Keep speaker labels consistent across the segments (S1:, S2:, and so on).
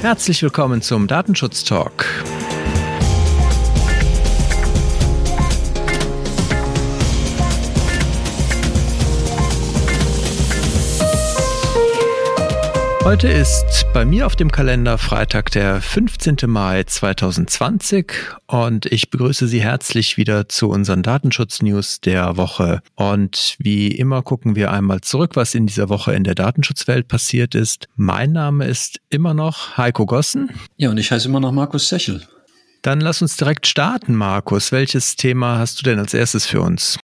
S1: Herzlich willkommen zum Datenschutz Talk. Heute ist bei mir auf dem Kalender Freitag, der 15. Mai 2020 und ich begrüße Sie herzlich wieder zu unseren Datenschutz-News der Woche. Und wie immer gucken wir einmal zurück, was in dieser Woche in der Datenschutzwelt passiert ist. Mein Name ist immer noch Heiko Gossen.
S2: Ja, und ich heiße immer noch Markus Sechel.
S1: Dann lass uns direkt starten, Markus. Welches Thema hast du denn als erstes für uns?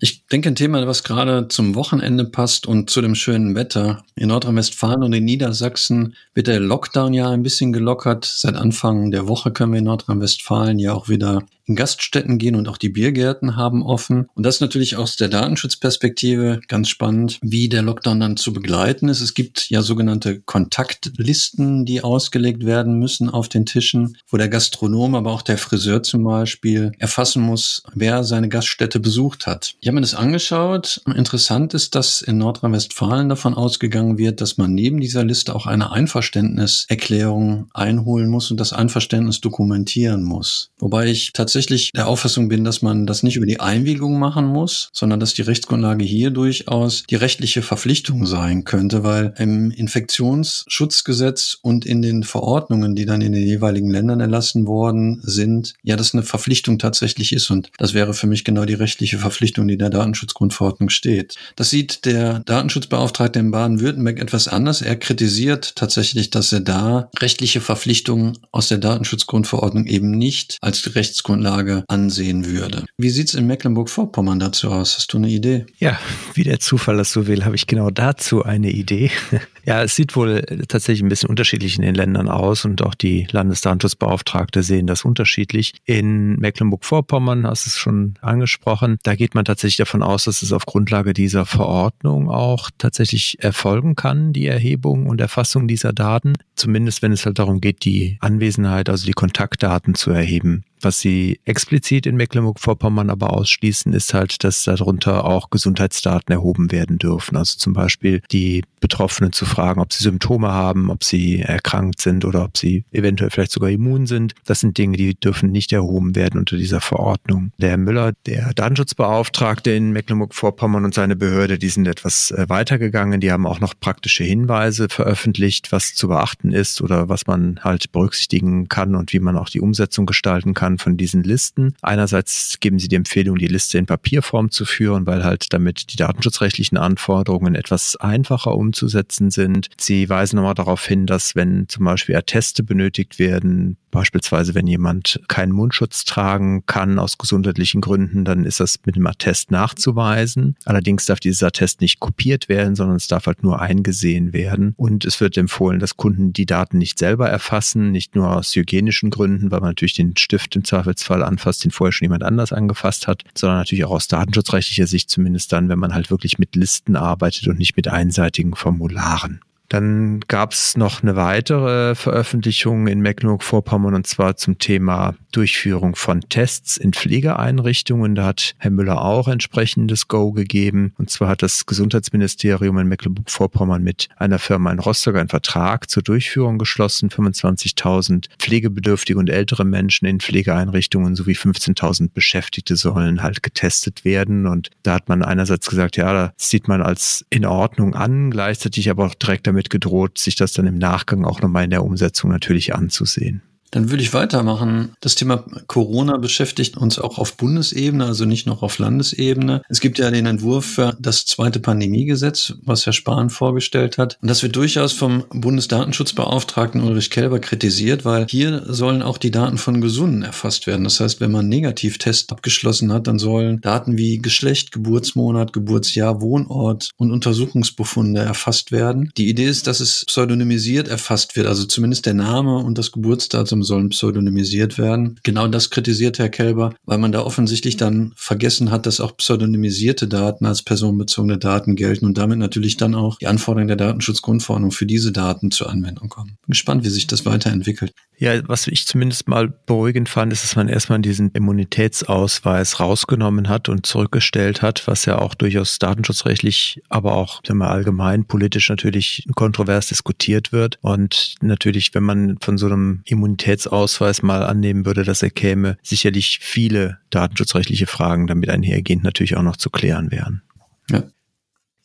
S2: Ich denke, ein Thema, was gerade zum Wochenende passt und zu dem schönen Wetter. In Nordrhein-Westfalen und in Niedersachsen wird der Lockdown ja ein bisschen gelockert. Seit Anfang der Woche können wir in Nordrhein-Westfalen ja auch wieder in Gaststätten gehen und auch die Biergärten haben offen. Und das ist natürlich aus der Datenschutzperspektive ganz spannend, wie der Lockdown dann zu begleiten ist. Es gibt ja sogenannte Kontaktlisten, die ausgelegt werden müssen auf den Tischen, wo der Gastronom, aber auch der Friseur zum Beispiel erfassen muss, wer seine Gaststätte besucht hat. Ich habe mir das angeschaut. Interessant ist, dass in Nordrhein-Westfalen davon ausgegangen wird, dass man neben dieser Liste auch eine Einverständniserklärung einholen muss und das Einverständnis dokumentieren muss. Wobei ich tatsächlich der Auffassung bin, dass man das nicht über die Einwilligung machen muss, sondern dass die Rechtsgrundlage hier durchaus die rechtliche Verpflichtung sein könnte, weil im Infektionsschutzgesetz und in den Verordnungen, die dann in den jeweiligen Ländern erlassen worden sind, ja, das eine Verpflichtung tatsächlich ist. Und das wäre für mich genau die rechtliche Verpflichtung, die in der Datenschutzgrundverordnung steht. Das sieht der Datenschutzbeauftragte in Baden-Württemberg etwas anders. Er kritisiert tatsächlich, dass er da rechtliche Verpflichtungen aus der Datenschutzgrundverordnung eben nicht als Rechtsgrundlage Grundlage ansehen würde. Wie sieht es in Mecklenburg-Vorpommern dazu aus? Hast du eine Idee?
S1: Ja, wie der Zufall das so will, habe ich genau dazu eine Idee. Ja, es sieht wohl tatsächlich ein bisschen unterschiedlich in den Ländern aus und auch die Landesdatenschutzbeauftragte sehen das unterschiedlich. In Mecklenburg-Vorpommern hast du es schon angesprochen. Da geht man tatsächlich davon aus, dass es auf Grundlage dieser Verordnung auch tatsächlich erfolgen kann, die Erhebung und Erfassung dieser Daten. Zumindest wenn es halt darum geht, die Anwesenheit, also die Kontaktdaten zu erheben. Was sie explizit in Mecklenburg-Vorpommern aber ausschließen, ist halt, dass darunter auch Gesundheitsdaten erhoben werden dürfen. Also zum Beispiel die Betroffenen zu fragen, ob sie Symptome haben, ob sie erkrankt sind oder ob sie eventuell vielleicht sogar immun sind. Das sind Dinge, die dürfen nicht erhoben werden unter dieser Verordnung. Der Herr Müller, der Datenschutzbeauftragte in Mecklenburg-Vorpommern und seine Behörde, die sind etwas äh, weitergegangen. Die haben auch noch praktische Hinweise veröffentlicht, was zu beachten ist oder was man halt berücksichtigen kann und wie man auch die Umsetzung gestalten kann von diesen Listen. Einerseits geben sie die Empfehlung, die Liste in Papierform zu führen, weil halt damit die datenschutzrechtlichen Anforderungen etwas einfacher umzusetzen sind. Sie weisen nochmal darauf hin, dass wenn zum Beispiel Atteste benötigt werden, beispielsweise wenn jemand keinen Mundschutz tragen kann aus gesundheitlichen Gründen, dann ist das mit dem Attest nachzuweisen. Allerdings darf dieses Attest nicht kopiert werden, sondern es darf halt nur eingesehen werden. Und es wird empfohlen, dass Kunden die Daten nicht selber erfassen, nicht nur aus hygienischen Gründen, weil man natürlich den Stift im Zweifelsfall anfasst, den vorher schon jemand anders angefasst hat, sondern natürlich auch aus datenschutzrechtlicher Sicht zumindest dann, wenn man halt wirklich mit Listen arbeitet und nicht mit einseitigen Formularen. Dann gab es noch eine weitere Veröffentlichung in Mecklenburg-Vorpommern und zwar zum Thema Durchführung von Tests in Pflegeeinrichtungen. Da hat Herr Müller auch entsprechendes Go gegeben. Und zwar hat das Gesundheitsministerium in Mecklenburg-Vorpommern mit einer Firma in Rostock einen Vertrag zur Durchführung geschlossen. 25.000 pflegebedürftige und ältere Menschen in Pflegeeinrichtungen sowie 15.000 Beschäftigte sollen halt getestet werden. Und da hat man einerseits gesagt, ja, das sieht man als in Ordnung an, gleichzeitig aber auch direkt damit damit gedroht, sich das dann im Nachgang auch nochmal in der Umsetzung natürlich anzusehen.
S2: Dann würde ich weitermachen. Das Thema Corona beschäftigt uns auch auf Bundesebene, also nicht noch auf Landesebene. Es gibt ja den Entwurf für das zweite Pandemiegesetz, was Herr Spahn vorgestellt hat. Und das wird durchaus vom Bundesdatenschutzbeauftragten Ulrich Kelber kritisiert, weil hier sollen auch die Daten von Gesunden erfasst werden. Das heißt, wenn man einen Negativtest abgeschlossen hat, dann sollen Daten wie Geschlecht, Geburtsmonat, Geburtsjahr, Wohnort und Untersuchungsbefunde erfasst werden. Die Idee ist, dass es pseudonymisiert erfasst wird, also zumindest der Name und das Geburtsdatum sollen pseudonymisiert werden. Genau das kritisiert Herr Kelber, weil man da offensichtlich dann vergessen hat, dass auch pseudonymisierte Daten als personenbezogene Daten gelten und damit natürlich dann auch die Anforderungen der Datenschutzgrundverordnung für diese Daten zur Anwendung kommen. Bin gespannt, wie sich das weiterentwickelt.
S1: Ja, was ich zumindest mal beruhigend fand, ist, dass man erstmal diesen Immunitätsausweis rausgenommen hat und zurückgestellt hat, was ja auch durchaus datenschutzrechtlich, aber auch wir, allgemein politisch natürlich kontrovers diskutiert wird. Und natürlich, wenn man von so einem Immunitätsausweis mal annehmen würde, dass er käme, sicherlich viele datenschutzrechtliche Fragen damit einhergehend natürlich auch noch zu klären wären. Ja.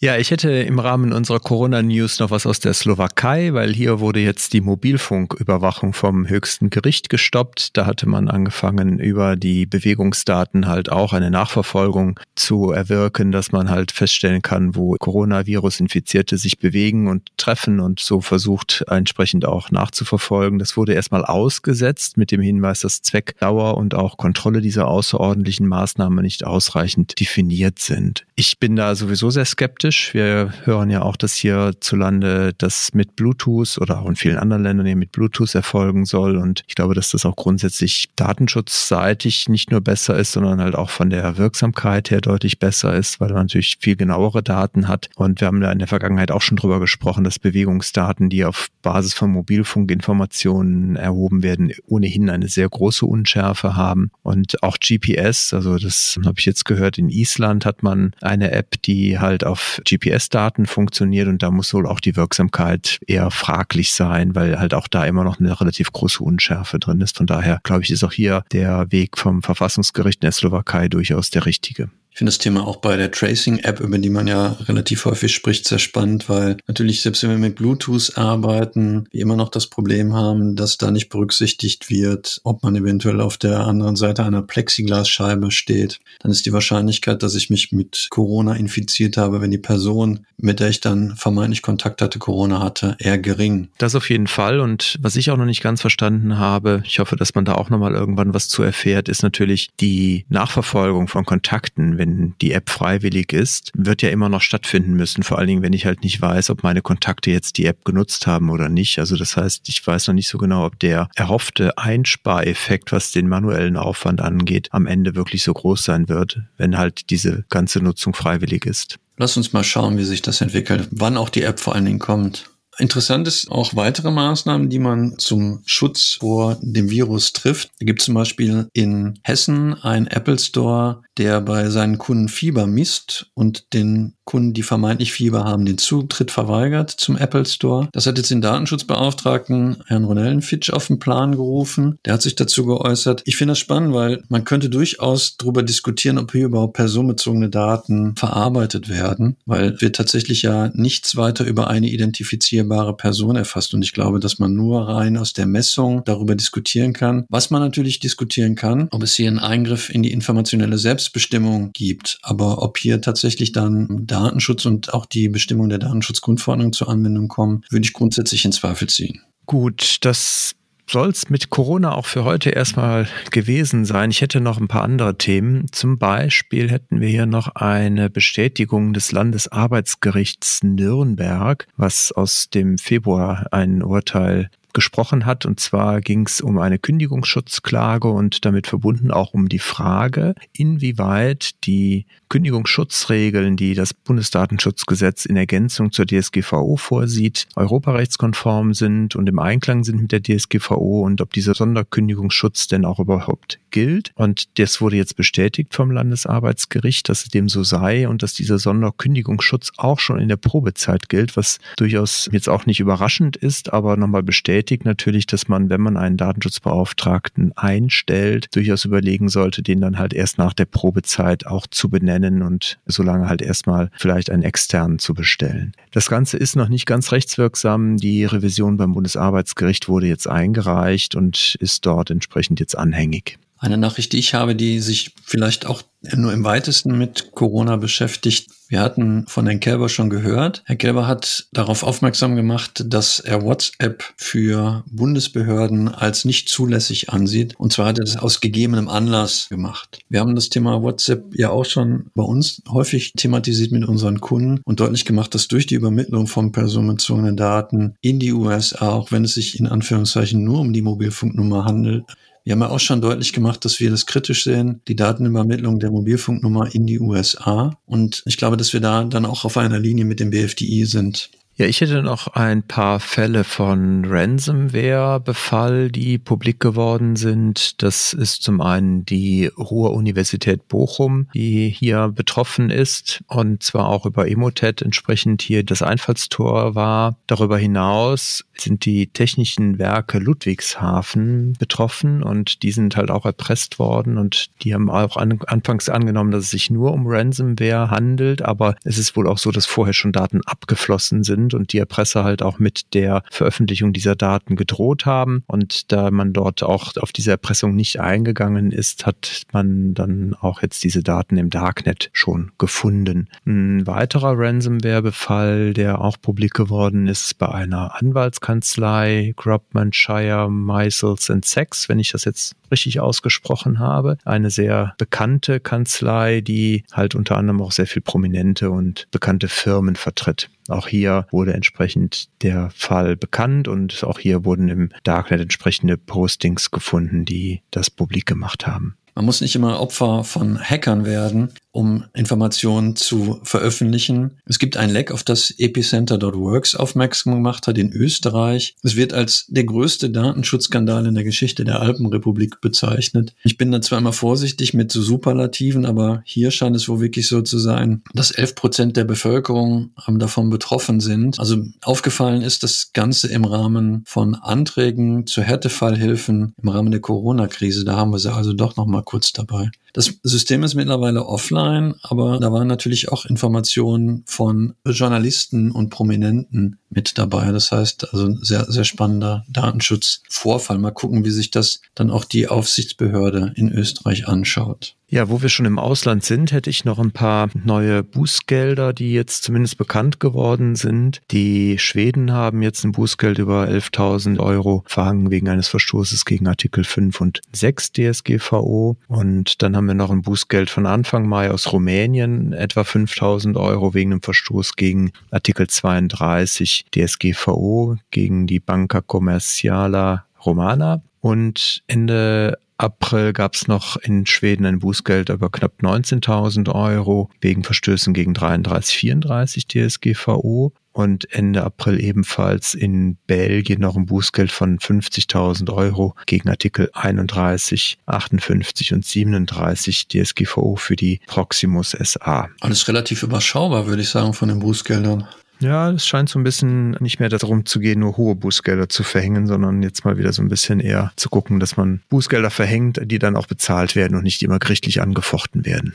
S1: Ja, ich hätte im Rahmen unserer Corona-News noch was aus der Slowakei, weil hier wurde jetzt die Mobilfunküberwachung vom höchsten Gericht gestoppt. Da hatte man angefangen, über die Bewegungsdaten halt auch eine Nachverfolgung zu erwirken, dass man halt feststellen kann, wo Coronavirus-Infizierte sich bewegen und treffen und so versucht, entsprechend auch nachzuverfolgen. Das wurde erstmal ausgesetzt mit dem Hinweis, dass Zweckdauer und auch Kontrolle dieser außerordentlichen Maßnahmen nicht ausreichend definiert sind. Ich bin da sowieso sehr skeptisch kritisch. Wir hören ja auch, dass hierzulande das mit Bluetooth oder auch in vielen anderen Ländern hier mit Bluetooth erfolgen soll. Und ich glaube, dass das auch grundsätzlich datenschutzseitig nicht nur besser ist, sondern halt auch von der Wirksamkeit her deutlich besser ist, weil man natürlich viel genauere Daten hat. Und wir haben da in der Vergangenheit auch schon drüber gesprochen, dass Bewegungsdaten, die auf Basis von Mobilfunkinformationen erhoben werden, ohnehin eine sehr große Unschärfe haben. Und auch GPS, also das habe ich jetzt gehört, in Island hat man eine App, die halt auf GPS-Daten funktioniert und da muss wohl auch die Wirksamkeit eher fraglich sein, weil halt auch da immer noch eine relativ große Unschärfe drin ist. Von daher glaube ich, ist auch hier der Weg vom Verfassungsgericht in der Slowakei durchaus der richtige.
S2: Ich finde das Thema auch bei der Tracing-App, über die man ja relativ häufig spricht, sehr spannend, weil natürlich, selbst wenn wir mit Bluetooth arbeiten, wir immer noch das Problem haben, dass da nicht berücksichtigt wird, ob man eventuell auf der anderen Seite einer Plexiglasscheibe steht. Dann ist die Wahrscheinlichkeit, dass ich mich mit Corona infiziert habe, wenn die Person, mit der ich dann vermeintlich Kontakt hatte, Corona hatte, eher gering.
S1: Das auf jeden Fall. Und was ich auch noch nicht ganz verstanden habe, ich hoffe, dass man da auch nochmal irgendwann was zu erfährt, ist natürlich die Nachverfolgung von Kontakten wenn die App freiwillig ist, wird ja immer noch stattfinden müssen. Vor allen Dingen, wenn ich halt nicht weiß, ob meine Kontakte jetzt die App genutzt haben oder nicht. Also das heißt, ich weiß noch nicht so genau, ob der erhoffte Einspareffekt, was den manuellen Aufwand angeht, am Ende wirklich so groß sein wird, wenn halt diese ganze Nutzung freiwillig ist.
S2: Lass uns mal schauen, wie sich das entwickelt, wann auch die App vor allen Dingen kommt. Interessant ist auch weitere Maßnahmen, die man zum Schutz vor dem Virus trifft. Es gibt zum Beispiel in Hessen einen Apple Store, der bei seinen Kunden Fieber misst und den Kunden, die vermeintlich Fieber haben, den Zutritt verweigert zum Apple Store. Das hat jetzt den Datenschutzbeauftragten Herrn Ronellenfitsch auf den Plan gerufen. Der hat sich dazu geäußert. Ich finde das spannend, weil man könnte durchaus darüber diskutieren, ob hier überhaupt personenbezogene Daten verarbeitet werden, weil wir tatsächlich ja nichts weiter über eine identifizierbare Person erfasst. Und ich glaube, dass man nur rein aus der Messung darüber diskutieren kann. Was man natürlich diskutieren kann, ob es hier einen Eingriff in die informationelle Selbstbestimmung gibt, aber ob hier tatsächlich dann da Datenschutz und auch die Bestimmung der Datenschutzgrundverordnung zur Anwendung kommen, würde ich grundsätzlich in Zweifel ziehen.
S1: Gut, das soll es mit Corona auch für heute erstmal gewesen sein. Ich hätte noch ein paar andere Themen. Zum Beispiel hätten wir hier noch eine Bestätigung des Landesarbeitsgerichts Nürnberg, was aus dem Februar ein Urteil gesprochen hat. Und zwar ging es um eine Kündigungsschutzklage und damit verbunden auch um die Frage, inwieweit die Kündigungsschutzregeln, die das Bundesdatenschutzgesetz in Ergänzung zur DSGVO vorsieht, europarechtskonform sind und im Einklang sind mit der DSGVO und ob dieser Sonderkündigungsschutz denn auch überhaupt gilt. Und das wurde jetzt bestätigt vom Landesarbeitsgericht, dass es dem so sei und dass dieser Sonderkündigungsschutz auch schon in der Probezeit gilt, was durchaus jetzt auch nicht überraschend ist, aber nochmal bestätigt natürlich, dass man, wenn man einen Datenschutzbeauftragten einstellt, durchaus überlegen sollte, den dann halt erst nach der Probezeit auch zu benennen nennen und solange halt erstmal vielleicht einen externen zu bestellen. Das Ganze ist noch nicht ganz rechtswirksam. Die Revision beim Bundesarbeitsgericht wurde jetzt eingereicht und ist dort entsprechend jetzt anhängig.
S2: Eine Nachricht, die ich habe, die sich vielleicht auch nur im weitesten mit Corona beschäftigt. Wir hatten von Herrn Kelber schon gehört. Herr Kelber hat darauf aufmerksam gemacht, dass er WhatsApp für Bundesbehörden als nicht zulässig ansieht. Und zwar hat er das aus gegebenem Anlass gemacht. Wir haben das Thema WhatsApp ja auch schon bei uns häufig thematisiert mit unseren Kunden und deutlich gemacht, dass durch die Übermittlung von personenbezogenen Daten in die USA, auch wenn es sich in Anführungszeichen nur um die Mobilfunknummer handelt, wir haben ja auch schon deutlich gemacht, dass wir das kritisch sehen, die Datenübermittlung der Mobilfunknummer in die USA. Und ich glaube, dass wir da dann auch auf einer Linie mit dem BFDI sind.
S1: Ja, ich hätte noch ein paar Fälle von Ransomware-Befall, die publik geworden sind. Das ist zum einen die Ruhr-Universität Bochum, die hier betroffen ist und zwar auch über Emotet entsprechend hier das Einfallstor war. Darüber hinaus sind die technischen Werke Ludwigshafen betroffen und die sind halt auch erpresst worden und die haben auch an, anfangs angenommen, dass es sich nur um Ransomware handelt, aber es ist wohl auch so, dass vorher schon Daten abgeflossen sind sind und die Erpresser halt auch mit der Veröffentlichung dieser Daten gedroht haben. Und da man dort auch auf diese Erpressung nicht eingegangen ist, hat man dann auch jetzt diese Daten im Darknet schon gefunden. Ein weiterer Ransomware-Befall, der auch publik geworden ist bei einer Anwaltskanzlei, Grubman Meisels and Sachs, wenn ich das jetzt richtig ausgesprochen habe. Eine sehr bekannte Kanzlei, die halt unter anderem auch sehr viel prominente und bekannte Firmen vertritt. Auch hier wurde entsprechend der Fall bekannt und auch hier wurden im Darknet entsprechende Postings gefunden, die das publik gemacht haben.
S2: Man muss nicht immer Opfer von Hackern werden, um Informationen zu veröffentlichen. Es gibt ein Leck, auf das Epicenter.works aufmerksam gemacht hat in Österreich. Es wird als der größte Datenschutzskandal in der Geschichte der Alpenrepublik bezeichnet. Ich bin da zwar immer vorsichtig mit so Superlativen, aber hier scheint es wohl wirklich so zu sein, dass 11 Prozent der Bevölkerung davon betroffen sind. Also aufgefallen ist das Ganze im Rahmen von Anträgen zur Härtefallhilfen im Rahmen der Corona-Krise. Da haben wir sie also doch noch mal kurz dabei. Das System ist mittlerweile offline, aber da waren natürlich auch Informationen von Journalisten und Prominenten mit dabei. Das heißt, also sehr, sehr spannender Datenschutzvorfall. Mal gucken, wie sich das dann auch die Aufsichtsbehörde in Österreich anschaut.
S1: Ja, wo wir schon im Ausland sind, hätte ich noch ein paar neue Bußgelder, die jetzt zumindest bekannt geworden sind. Die Schweden haben jetzt ein Bußgeld über 11.000 Euro verhangen wegen eines Verstoßes gegen Artikel 5 und 6 DSGVO. Und dann haben wir noch ein Bußgeld von Anfang Mai aus Rumänien, etwa 5.000 Euro wegen einem Verstoß gegen Artikel 32 DSGVO, gegen die Banca Commerciala Romana. Und Ende April gab es noch in Schweden ein Bußgeld über knapp 19.000 Euro wegen Verstößen gegen 33, 34 DSGVO und Ende April ebenfalls in Belgien noch ein Bußgeld von 50.000 Euro gegen Artikel 31, 58 und 37 DSGVO für die Proximus SA.
S2: Alles relativ überschaubar, würde ich sagen, von den Bußgeldern.
S1: Ja, es scheint so ein bisschen nicht mehr darum zu gehen, nur hohe Bußgelder zu verhängen, sondern jetzt mal wieder so ein bisschen eher zu gucken, dass man Bußgelder verhängt, die dann auch bezahlt werden und nicht immer gerichtlich angefochten werden.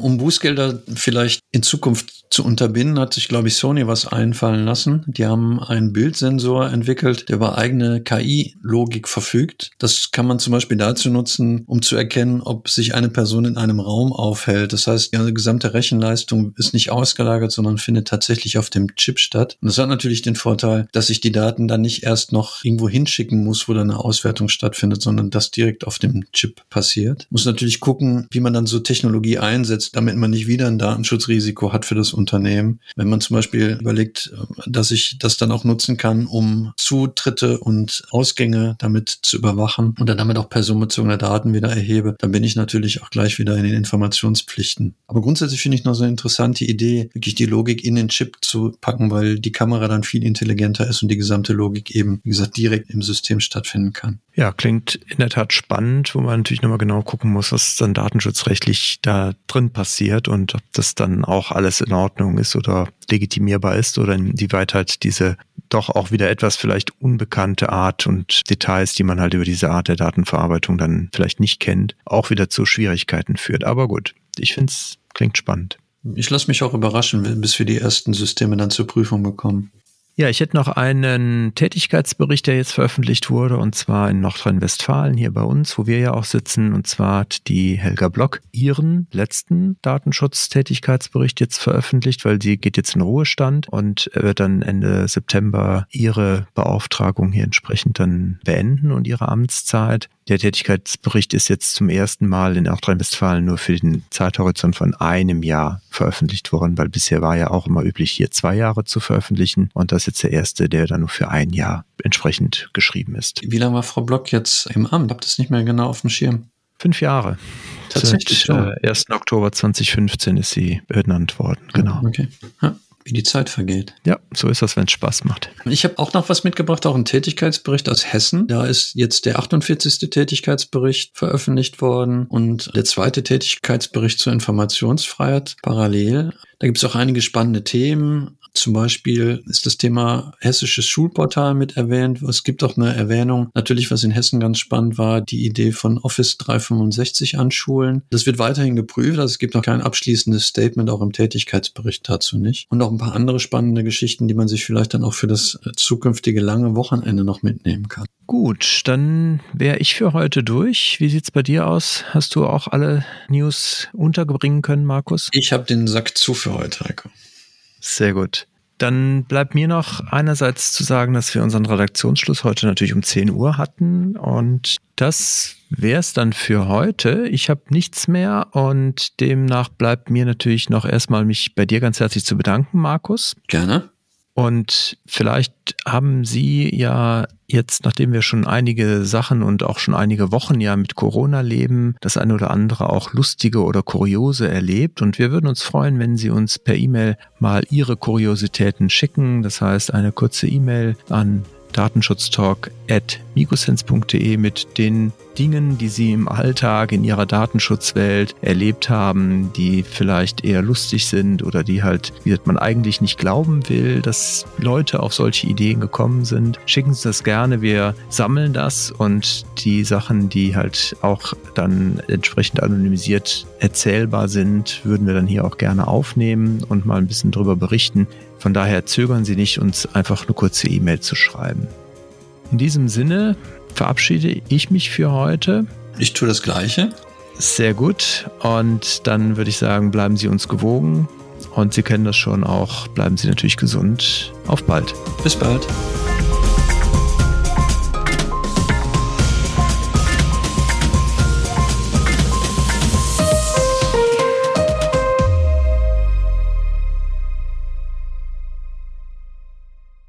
S2: Um Bußgelder vielleicht in Zukunft zu unterbinden, hat sich, glaube ich, Sony was einfallen lassen. Die haben einen Bildsensor entwickelt, der über eigene KI-Logik verfügt. Das kann man zum Beispiel dazu nutzen, um zu erkennen, ob sich eine Person in einem Raum aufhält. Das heißt, die gesamte Rechenleistung ist nicht ausgelagert, sondern findet tatsächlich auf dem Chip statt. Und das hat natürlich den Vorteil, dass ich die Daten dann nicht erst noch irgendwo hinschicken muss, wo dann eine Auswertung stattfindet, sondern das direkt auf dem Chip passiert. Muss natürlich gucken, wie man dann so Technologie einsetzt, damit man nicht wieder ein Datenschutzrisiko hat für das Unternehmen. Wenn man zum Beispiel überlegt, dass ich das dann auch nutzen kann, um Zutritte und Ausgänge damit zu überwachen und dann damit auch personenbezogene Daten wieder erhebe, dann bin ich natürlich auch gleich wieder in den Informationspflichten. Aber grundsätzlich finde ich noch so eine interessante Idee, wirklich die Logik in den Chip zu packen, weil die Kamera dann viel intelligenter ist und die gesamte Logik eben, wie gesagt, direkt im System stattfinden kann.
S1: Ja, klingt in der Tat spannend, wo man natürlich nochmal genau gucken muss, was dann datenschutzrechtlich da drin passiert und ob das dann auch alles in Ordnung ist oder legitimierbar ist oder inwieweit halt diese doch auch wieder etwas vielleicht unbekannte Art und Details, die man halt über diese Art der Datenverarbeitung dann vielleicht nicht kennt, auch wieder zu Schwierigkeiten führt. Aber gut, ich finde es klingt spannend.
S2: Ich lasse mich auch überraschen, bis wir die ersten Systeme dann zur Prüfung bekommen.
S1: Ja, ich hätte noch einen Tätigkeitsbericht, der jetzt veröffentlicht wurde, und zwar in Nordrhein-Westfalen, hier bei uns, wo wir ja auch sitzen. Und zwar hat die Helga Block ihren letzten Datenschutztätigkeitsbericht jetzt veröffentlicht, weil sie geht jetzt in Ruhestand und wird dann Ende September ihre Beauftragung hier entsprechend dann beenden und ihre Amtszeit. Der Tätigkeitsbericht ist jetzt zum ersten Mal in Nordrhein-Westfalen nur für den Zeithorizont von einem Jahr veröffentlicht worden, weil bisher war ja auch immer üblich, hier zwei Jahre zu veröffentlichen. Und das ist jetzt der erste, der dann nur für ein Jahr entsprechend geschrieben ist.
S2: Wie lange war Frau Block jetzt im Amt? Habt ihr es nicht mehr genau auf dem Schirm?
S1: Fünf Jahre.
S2: Tatsächlich.
S1: Seit äh, 1. Oktober 2015 ist sie benannt worden, genau.
S2: Okay. Ja. Wie die Zeit vergeht.
S1: Ja, so ist das, wenn es Spaß macht.
S2: Ich habe auch noch was mitgebracht, auch einen Tätigkeitsbericht aus Hessen. Da ist jetzt der 48. Tätigkeitsbericht veröffentlicht worden und der zweite Tätigkeitsbericht zur Informationsfreiheit parallel. Da gibt es auch einige spannende Themen. Zum Beispiel ist das Thema hessisches Schulportal mit erwähnt. Es gibt auch eine Erwähnung, natürlich, was in Hessen ganz spannend war, die Idee von Office 365 an Schulen. Das wird weiterhin geprüft, also es gibt noch kein abschließendes Statement auch im Tätigkeitsbericht dazu nicht. Und auch ein paar andere spannende Geschichten, die man sich vielleicht dann auch für das zukünftige lange Wochenende noch mitnehmen kann.
S1: Gut, dann wäre ich für heute durch. Wie sieht's bei dir aus? Hast du auch alle News unterbringen können, Markus?
S2: Ich habe den Sack zu für heute, Heiko.
S1: Sehr gut. Dann bleibt mir noch einerseits zu sagen, dass wir unseren Redaktionsschluss heute natürlich um 10 Uhr hatten und das wäre es dann für heute. Ich habe nichts mehr und demnach bleibt mir natürlich noch erstmal mich bei dir ganz herzlich zu bedanken, Markus.
S2: Gerne.
S1: Und vielleicht haben Sie ja jetzt, nachdem wir schon einige Sachen und auch schon einige Wochen ja mit Corona leben, das eine oder andere auch lustige oder kuriose erlebt. Und wir würden uns freuen, wenn Sie uns per E-Mail mal Ihre Kuriositäten schicken. Das heißt, eine kurze E-Mail an datenschutztalk.migosense.de mit den Dingen, die Sie im Alltag in Ihrer Datenschutzwelt erlebt haben, die vielleicht eher lustig sind oder die halt, wie man eigentlich nicht glauben will, dass Leute auf solche Ideen gekommen sind. Schicken Sie das gerne. Wir sammeln das und die Sachen, die halt auch dann entsprechend anonymisiert erzählbar sind, würden wir dann hier auch gerne aufnehmen und mal ein bisschen drüber berichten. Von daher zögern Sie nicht, uns einfach eine kurze E-Mail zu schreiben. In diesem Sinne verabschiede ich mich für heute.
S2: Ich tue das Gleiche.
S1: Sehr gut. Und dann würde ich sagen, bleiben Sie uns gewogen. Und Sie kennen das schon auch. Bleiben Sie natürlich gesund. Auf bald.
S2: Bis bald.